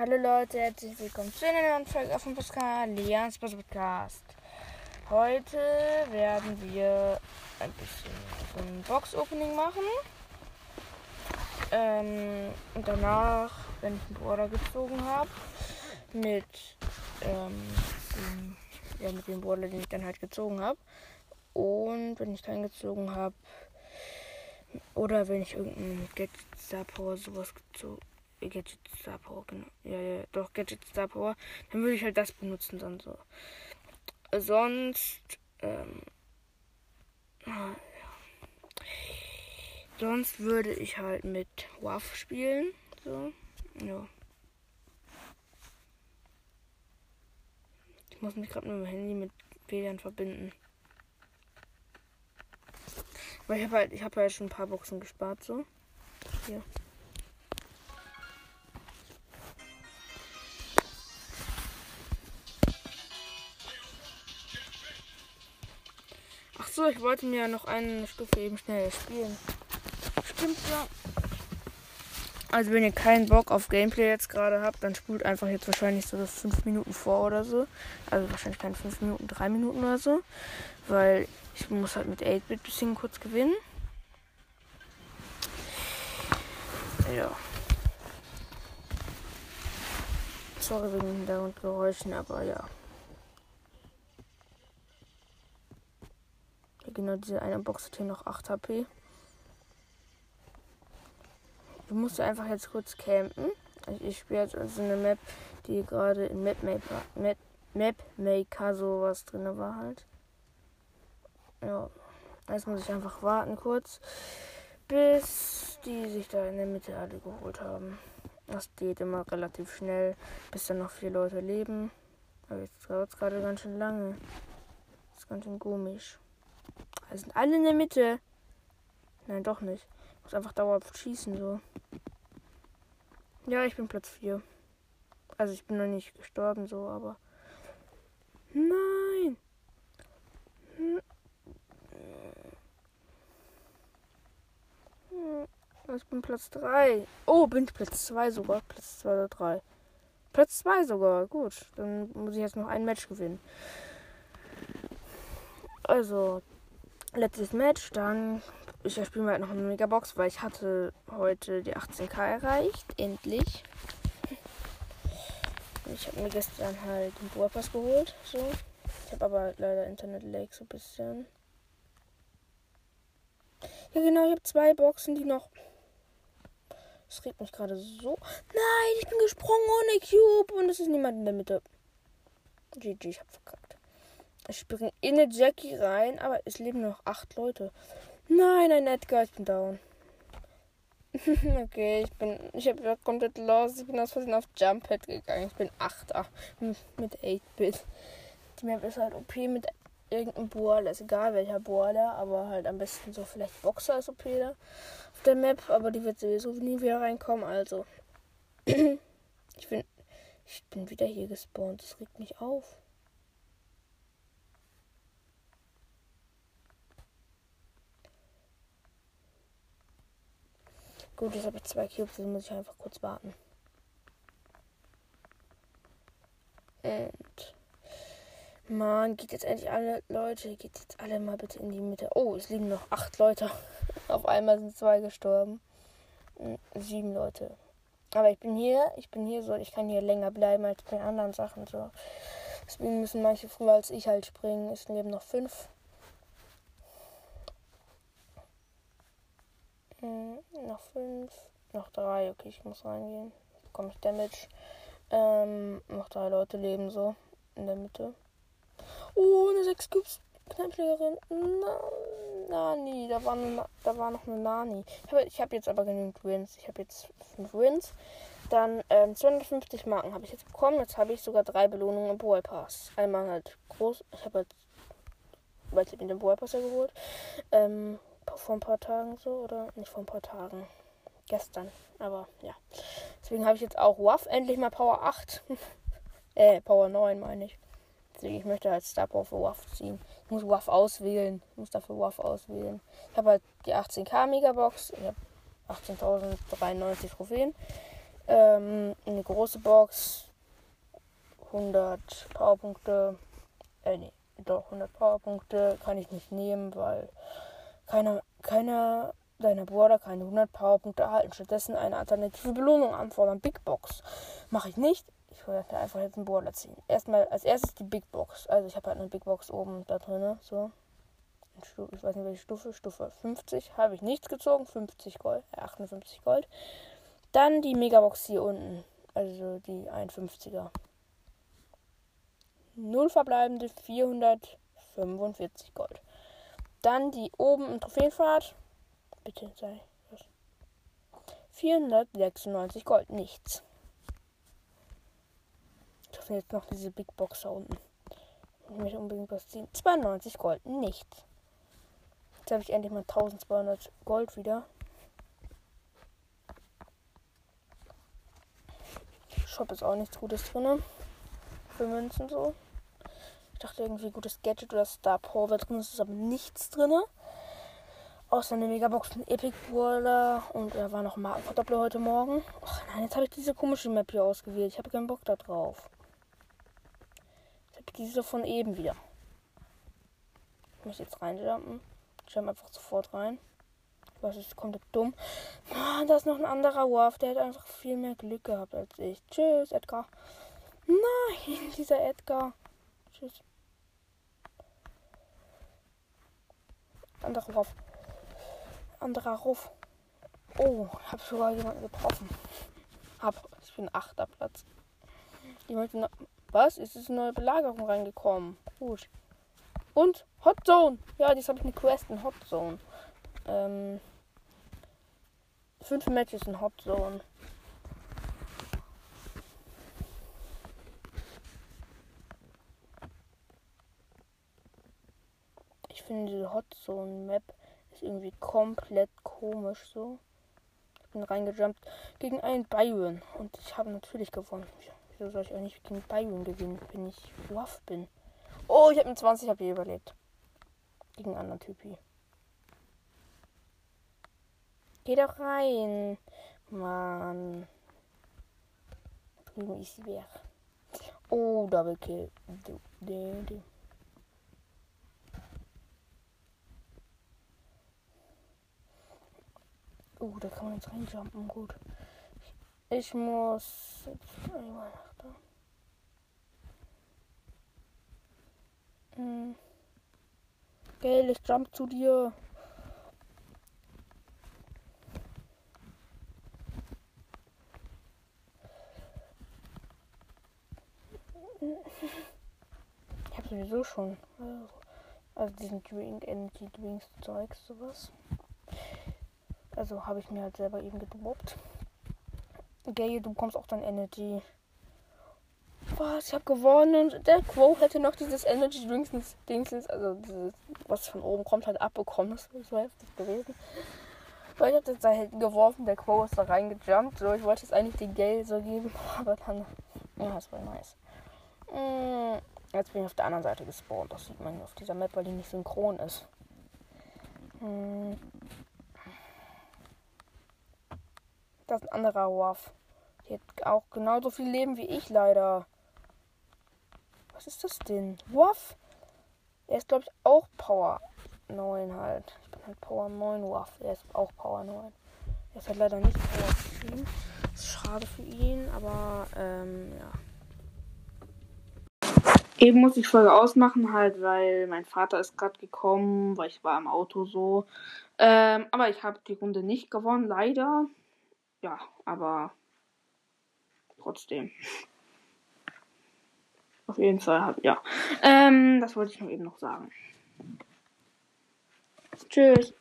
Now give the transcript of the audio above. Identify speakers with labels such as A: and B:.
A: Hallo Leute, herzlich willkommen zu einer neuen Folge auf dem Podcast, Lians Podcast. Heute werden wir ein bisschen so ein Box-Opening machen. Ähm, und danach, wenn ich einen Border gezogen habe, mit, ähm, dem, ja, mit dem Border, den ich dann halt gezogen habe. Und wenn ich keinen gezogen habe, oder wenn ich irgendeinen Gadget Star Power sowas gezogen Gadget Star Power, genau. Ja, ja, doch, Gadget Star Power. Dann würde ich halt das benutzen dann so. Sonst, ähm, ah, ja. Sonst würde ich halt mit WAF spielen. So, ja. Ich muss mich gerade mit dem Handy mit WLAN verbinden. Weil ich habe halt, ich habe halt schon ein paar Boxen gespart, so. Hier. Ach so, ich wollte mir noch eine Stufe eben schnell spielen. Stimmt ja. Also wenn ihr keinen Bock auf Gameplay jetzt gerade habt, dann spult einfach jetzt wahrscheinlich so das 5 Minuten vor oder so. Also wahrscheinlich keine 5 Minuten, 3 Minuten oder so. Weil ich muss halt mit 8-Bit bisschen kurz gewinnen. Ja. Sorry wegen Hintergrundgeräuschen, aber ja. Genau, diese eine Box hat hier noch 8 HP. Du musst einfach jetzt kurz campen. Ich, ich spiele jetzt also eine Map, die gerade in Map Maker, Map, Map Maker sowas drin war halt. Ja. Jetzt muss ich einfach warten kurz, bis die sich da in der Mitte alle geholt haben. Das geht immer relativ schnell, bis dann noch vier Leute leben. Aber jetzt dauert es gerade ganz schön lange. Das ist ganz schön komisch. Also sind alle in der Mitte. Nein, doch nicht. Ich muss einfach dauerhaft schießen, so. Ja, ich bin Platz 4. Also ich bin noch nicht gestorben, so, aber. Nein! Ich bin Platz 3. Oh, bin ich Platz 2 sogar. Platz 2 oder 3. Platz 2 sogar. Gut. Dann muss ich jetzt noch ein Match gewinnen. Also, letztes Match. Dann. Ich spiele mal halt noch eine Megabox, weil ich hatte heute die 18k erreicht. Endlich. Ich habe mir gestern halt den Burpass geholt. So. Ich habe aber leider Internet-Lag so ein bisschen. Ja, genau, ich habe zwei Boxen, die noch. Es regt mich gerade so. Nein, ich bin gesprungen ohne Cube und es ist niemand in der Mitte. GG, ich hab verkackt. Ich springe in eine Jackie rein, aber es leben noch acht Leute. Nein, ein Edgar, ich bin down. okay, ich bin. Ich habe komplett los. Ich bin aus Versehen auf Jumppad gegangen. Ich bin Achter mit 8-Bit. Die Map ist halt OP mit irgendein Brawler, ist egal welcher Brawler, aber halt am besten so vielleicht Boxer als OP da auf der Map, aber die wird sowieso nie wieder reinkommen, also ich bin ich bin wieder hier gespawnt, das regt mich auf. Gut, jetzt habe ich zwei Cubes, dann muss ich einfach kurz warten. Und Mann, geht jetzt endlich alle Leute, geht jetzt alle mal bitte in die Mitte. Oh, es liegen noch acht Leute. Auf einmal sind zwei gestorben. Hm, sieben Leute. Aber ich bin hier, ich bin hier so, ich kann hier länger bleiben als bei anderen Sachen so. Deswegen müssen manche früher als ich halt springen. Es leben noch fünf. Hm, noch fünf. Noch drei. Okay, ich muss reingehen. Bekomme ich Damage. Ähm, noch drei Leute leben so in der Mitte. Oh, eine 6 Cubes Knallschlägerin. Na, Nani. Da war, eine, da war noch eine Nani. Ich habe hab jetzt aber genügend Wins. Ich habe jetzt 5 Wins. Dann ähm, 250 Marken habe ich jetzt bekommen. Jetzt habe ich sogar drei Belohnungen im Boy Pass. Einmal halt groß. Ich habe halt, weil ich mir den Boy Pass ja geholt. Ähm, vor ein paar Tagen so. Oder nicht vor ein paar Tagen. Gestern. Aber ja. Deswegen habe ich jetzt auch WAF endlich mal Power 8. äh, Power 9 meine ich. Deswegen, ich möchte halt Star Power für WAF ziehen. Ich muss WAF auswählen. Ich muss dafür WAF auswählen. Ich habe halt die 18k Megabox. Ich habe 18.093 Trophäen. Ähm, eine große große Box. 100 Powerpunkte. Äh, nee, doch 100 Powerpunkte kann ich nicht nehmen, weil keiner, keiner deiner Bruder keine 100 Powerpunkte erhalten. Stattdessen eine alternative Belohnung anfordern. Big Box. Mache ich nicht. Ich werde einfach jetzt einen Border ziehen. Erstmal als erstes die Big Box. Also ich habe halt eine Big Box oben da drin. So. Ich weiß nicht welche Stufe. Stufe 50. Habe ich nichts gezogen. 50 Gold. Äh, 58 Gold. Dann die Megabox hier unten. Also die 51er. Null verbleibende 445 Gold. Dann die oben im Trophäenfahrt. Bitte sei was. 496 Gold. Nichts. Ich hoffe jetzt noch diese Big Box da unten. Ich möchte unbedingt was ziehen. 92 Gold. Nichts. Jetzt habe ich endlich mal 1200 Gold wieder. Shop ist auch nichts Gutes drin. Für Münzen so. Ich dachte irgendwie gutes Gadget oder Star Power drin. ist aber nichts drin. Außer eine Megabox von Epic Brawler. Und er war noch Markenverdoppler heute Morgen. Ach nein, jetzt habe ich diese komische Map hier ausgewählt. Ich habe keinen Bock da drauf. Jetzt habe ich diese von eben wieder. Ich muss jetzt reinjumpen. Ich jump einfach sofort rein. Was ist komplett dumm. Mann, da ist noch ein anderer Wolf. Der hat einfach viel mehr Glück gehabt als ich. Tschüss, Edgar. Nein, dieser Edgar. Tschüss. Anderer Ruf. Anderer Ruf. Oh, hab sogar jemanden getroffen. Hab, ich bin achter Platz. Jemand noch, was? Ist es eine neue Belagerung reingekommen? Gut. Und Hot Zone. Ja, jetzt habe ich eine Quest in Hot Zone. Ähm, fünf Matches in Hot Zone. Finde diese Hot Map ist irgendwie komplett komisch so. Ich bin reingejumpt gegen einen Byron und ich habe natürlich gewonnen. Wieso soll ich auch nicht gegen Byron gewinnen, wenn ich Waff bin? Oh, ich habe mit 20 HP überlebt. Gegen einen anderen Typi. Geh doch rein. Mann. Drüben ist weg. Oh, Double Kill. Du, du, du. Oh, da kann man jetzt reinjumpen. Gut. Ich muss jetzt einmal nach da. Hm. Gell, ich jump zu dir. Ich habe sowieso schon. Also, also diesen Drink, Energy Drinks, Zeugs, sowas. Also habe ich mir halt selber eben gedroppt. Gay, du bekommst auch dein Energy. Was? Ich habe gewonnen. Und der Quo hätte noch dieses Energy Drinks, Dingsens, also dieses, was von oben kommt, halt abbekommen. Das ist so heftig gewesen. Weil ich habe das da hinten geworfen, der Quo ist da reingejumpt. So, ich wollte es eigentlich den Gay so geben, aber dann. Ja, das war nice. Mm, jetzt bin ich auf der anderen Seite gespawnt. Das sieht man auf dieser Map, weil die nicht synchron ist. Mm. Das ist ein anderer Wolf. Der hat auch genauso viel Leben wie ich leider. Was ist das denn? Wolf? Er ist, glaube ich, auch Power 9 halt. Ich bin halt Power 9 Wolf. Er ist auch Power 9. Er ist halt leider nicht Power 10. Ist schade für ihn, aber ähm, ja. Eben muss ich Folge ausmachen, halt, weil mein Vater ist gerade gekommen, weil ich war im Auto so. Ähm, aber ich habe die Runde nicht gewonnen, leider ja, aber trotzdem. Auf jeden Fall, ja. Ähm, das wollte ich nur eben noch sagen. Tschüss.